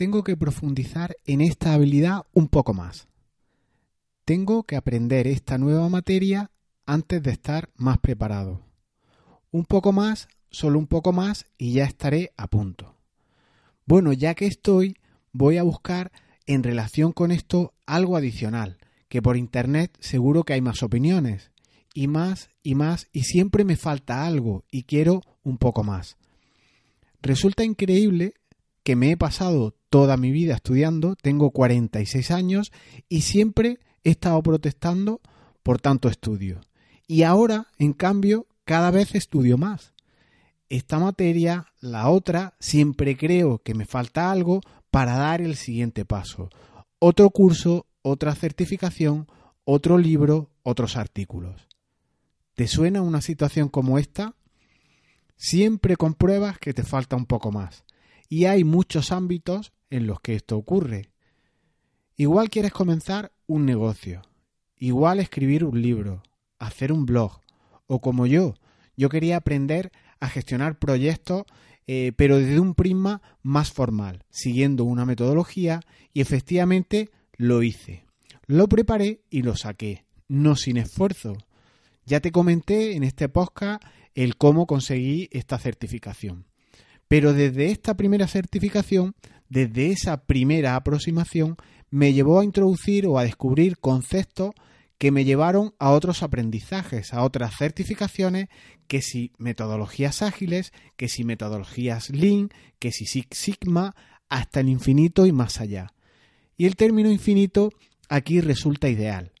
tengo que profundizar en esta habilidad un poco más. Tengo que aprender esta nueva materia antes de estar más preparado. Un poco más, solo un poco más y ya estaré a punto. Bueno, ya que estoy, voy a buscar en relación con esto algo adicional, que por internet seguro que hay más opiniones, y más y más, y siempre me falta algo, y quiero un poco más. Resulta increíble que me he pasado toda mi vida estudiando, tengo 46 años, y siempre he estado protestando por tanto estudio. Y ahora, en cambio, cada vez estudio más. Esta materia, la otra, siempre creo que me falta algo para dar el siguiente paso. Otro curso, otra certificación, otro libro, otros artículos. ¿Te suena una situación como esta? Siempre compruebas que te falta un poco más. Y hay muchos ámbitos en los que esto ocurre. Igual quieres comenzar un negocio, igual escribir un libro, hacer un blog, o como yo, yo quería aprender a gestionar proyectos, eh, pero desde un prisma más formal, siguiendo una metodología, y efectivamente lo hice. Lo preparé y lo saqué, no sin esfuerzo. Ya te comenté en este podcast el cómo conseguí esta certificación. Pero desde esta primera certificación, desde esa primera aproximación, me llevó a introducir o a descubrir conceptos que me llevaron a otros aprendizajes, a otras certificaciones, que si metodologías ágiles, que si metodologías Lean, que si Six Sigma, hasta el infinito y más allá. Y el término infinito aquí resulta ideal.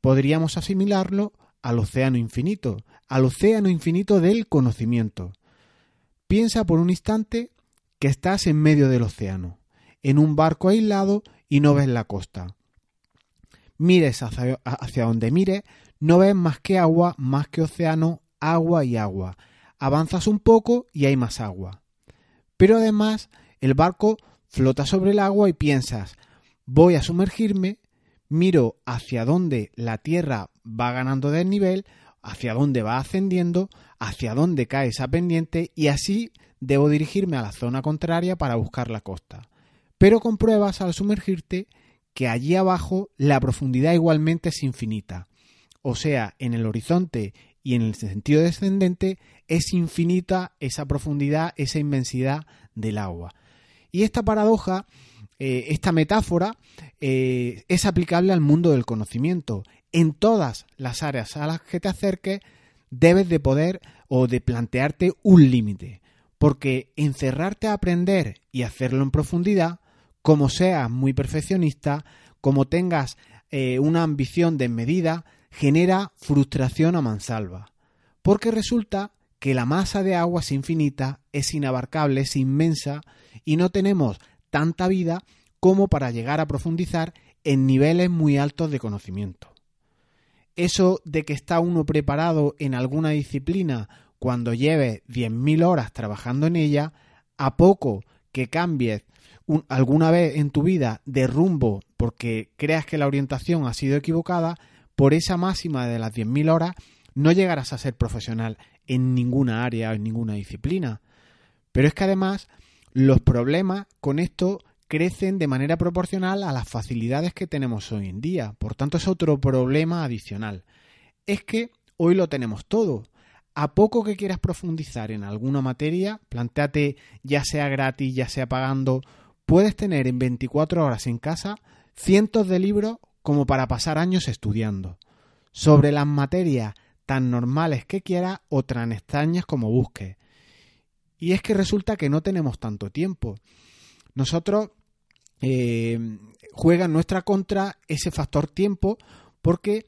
Podríamos asimilarlo al océano infinito, al océano infinito del conocimiento. Piensa por un instante que estás en medio del océano, en un barco aislado y no ves la costa. Mires hacia, donde mires, no ves más que agua, más que océano, agua y agua. Avanzas un poco y hay más agua. Pero además, el barco flota sobre el agua y piensas, voy a sumergirme, miro hacia dónde la tierra va ganando desnivel, hacia dónde va ascendiendo, hacia dónde cae esa pendiente y así debo dirigirme a la zona contraria para buscar la costa pero compruebas al sumergirte que allí abajo la profundidad igualmente es infinita. O sea, en el horizonte y en el sentido descendente es infinita esa profundidad, esa inmensidad del agua. Y esta paradoja, eh, esta metáfora, eh, es aplicable al mundo del conocimiento. En todas las áreas a las que te acerques, debes de poder o de plantearte un límite. Porque encerrarte a aprender y hacerlo en profundidad como seas muy perfeccionista, como tengas eh, una ambición desmedida, genera frustración a mansalva. Porque resulta que la masa de agua es infinita, es inabarcable, es inmensa y no tenemos tanta vida como para llegar a profundizar en niveles muy altos de conocimiento. Eso de que está uno preparado en alguna disciplina cuando lleves 10.000 horas trabajando en ella, a poco que cambies alguna vez en tu vida de rumbo porque creas que la orientación ha sido equivocada, por esa máxima de las 10.000 horas no llegarás a ser profesional en ninguna área o en ninguna disciplina. Pero es que además los problemas con esto crecen de manera proporcional a las facilidades que tenemos hoy en día. Por tanto, es otro problema adicional. Es que hoy lo tenemos todo. A poco que quieras profundizar en alguna materia, planteate ya sea gratis, ya sea pagando puedes tener en 24 horas en casa cientos de libros como para pasar años estudiando, sobre las materias tan normales que quieras o tan extrañas como busques. Y es que resulta que no tenemos tanto tiempo. Nosotros eh, juega en nuestra contra ese factor tiempo porque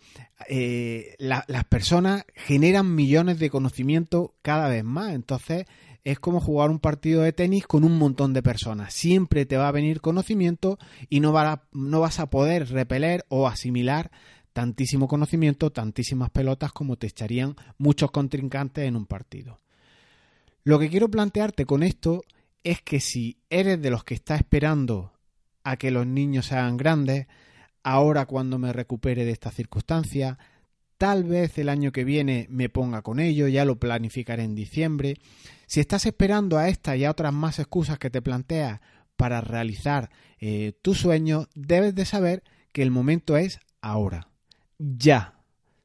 eh, las personas generan millones de conocimiento cada vez más. Entonces es como jugar un partido de tenis con un montón de personas. Siempre te va a venir conocimiento y no vas a poder repeler o asimilar tantísimo conocimiento, tantísimas pelotas como te echarían muchos contrincantes en un partido. Lo que quiero plantearte con esto es que si eres de los que está esperando a que los niños sean grandes, ahora cuando me recupere de esta circunstancia, Tal vez el año que viene me ponga con ello, ya lo planificaré en diciembre. Si estás esperando a esta y a otras más excusas que te planteas para realizar eh, tus sueños, debes de saber que el momento es ahora. Ya.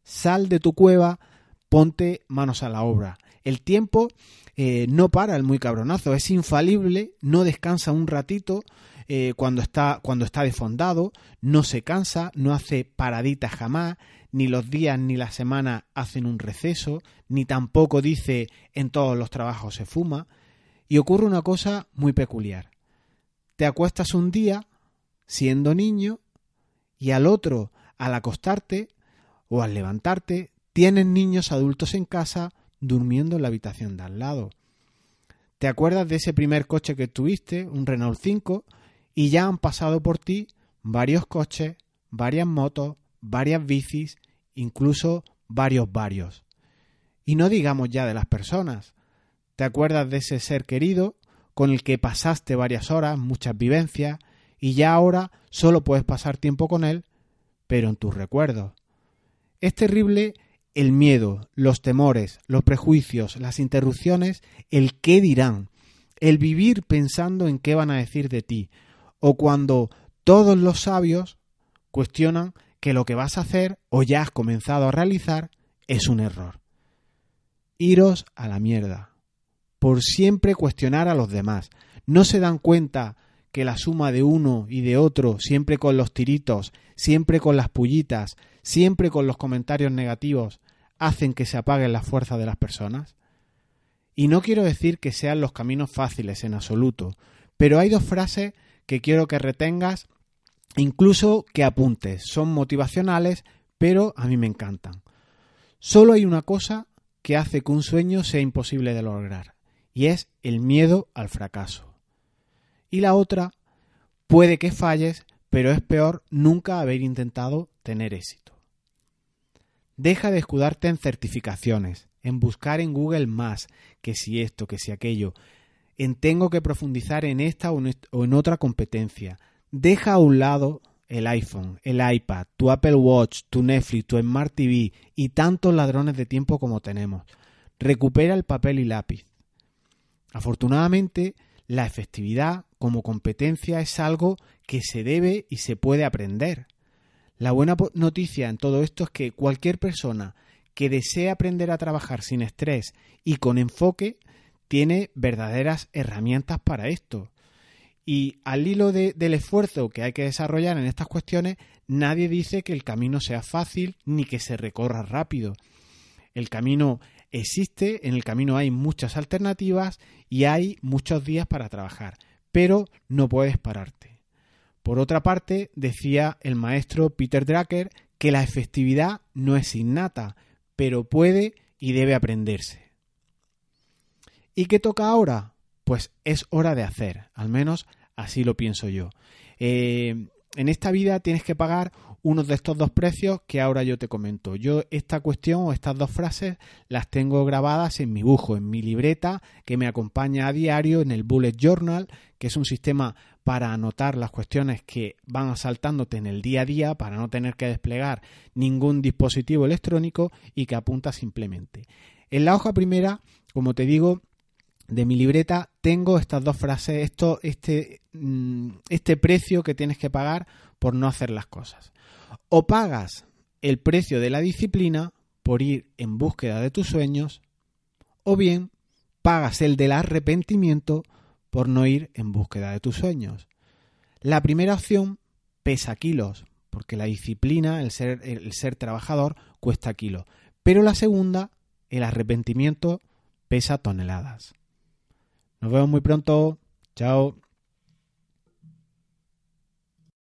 Sal de tu cueva, ponte manos a la obra. El tiempo eh, no para el muy cabronazo, es infalible, no descansa un ratito eh, cuando, está, cuando está desfondado, no se cansa, no hace paraditas jamás, ni los días ni las semanas hacen un receso, ni tampoco dice en todos los trabajos se fuma. Y ocurre una cosa muy peculiar. Te acuestas un día siendo niño y al otro, al acostarte o al levantarte, tienes niños adultos en casa durmiendo en la habitación de al lado. ¿Te acuerdas de ese primer coche que tuviste, un Renault 5, y ya han pasado por ti varios coches, varias motos, varias bicis, incluso varios varios? Y no digamos ya de las personas. ¿Te acuerdas de ese ser querido con el que pasaste varias horas, muchas vivencias, y ya ahora solo puedes pasar tiempo con él, pero en tus recuerdos? Es terrible el miedo, los temores, los prejuicios, las interrupciones, el qué dirán, el vivir pensando en qué van a decir de ti, o cuando todos los sabios cuestionan que lo que vas a hacer o ya has comenzado a realizar es un error. Iros a la mierda. Por siempre cuestionar a los demás. No se dan cuenta que la suma de uno y de otro, siempre con los tiritos, siempre con las pullitas, siempre con los comentarios negativos, hacen que se apaguen las fuerzas de las personas? Y no quiero decir que sean los caminos fáciles en absoluto, pero hay dos frases que quiero que retengas, incluso que apuntes. Son motivacionales, pero a mí me encantan. Solo hay una cosa que hace que un sueño sea imposible de lograr, y es el miedo al fracaso. Y la otra, puede que falles, pero es peor nunca haber intentado tener éxito. Deja de escudarte en certificaciones, en buscar en Google más, que si esto, que si aquello, en tengo que profundizar en esta o en otra competencia. Deja a un lado el iPhone, el iPad, tu Apple Watch, tu Netflix, tu Smart TV y tantos ladrones de tiempo como tenemos. Recupera el papel y lápiz. Afortunadamente, la efectividad como competencia es algo que se debe y se puede aprender. La buena noticia en todo esto es que cualquier persona que desee aprender a trabajar sin estrés y con enfoque tiene verdaderas herramientas para esto. Y al hilo del esfuerzo que hay que desarrollar en estas cuestiones, nadie dice que el camino sea fácil ni que se recorra rápido. El camino existe, en el camino hay muchas alternativas y hay muchos días para trabajar, pero no puedes pararte. Por otra parte, decía el maestro Peter Drucker que la efectividad no es innata, pero puede y debe aprenderse. ¿Y qué toca ahora? Pues es hora de hacer, al menos así lo pienso yo. Eh, en esta vida tienes que pagar uno de estos dos precios que ahora yo te comento. Yo esta cuestión o estas dos frases las tengo grabadas en mi bujo, en mi libreta que me acompaña a diario en el Bullet Journal, que es un sistema para anotar las cuestiones que van asaltándote en el día a día para no tener que desplegar ningún dispositivo electrónico y que apunta simplemente. En la hoja primera, como te digo, de mi libreta tengo estas dos frases, esto, este, mm, este precio que tienes que pagar por no hacer las cosas. O pagas el precio de la disciplina por ir en búsqueda de tus sueños, o bien pagas el del arrepentimiento por no ir en búsqueda de tus sueños. La primera opción pesa kilos, porque la disciplina, el ser, el ser trabajador, cuesta kilos. Pero la segunda, el arrepentimiento, pesa toneladas. Nos vemos muy pronto. Chao.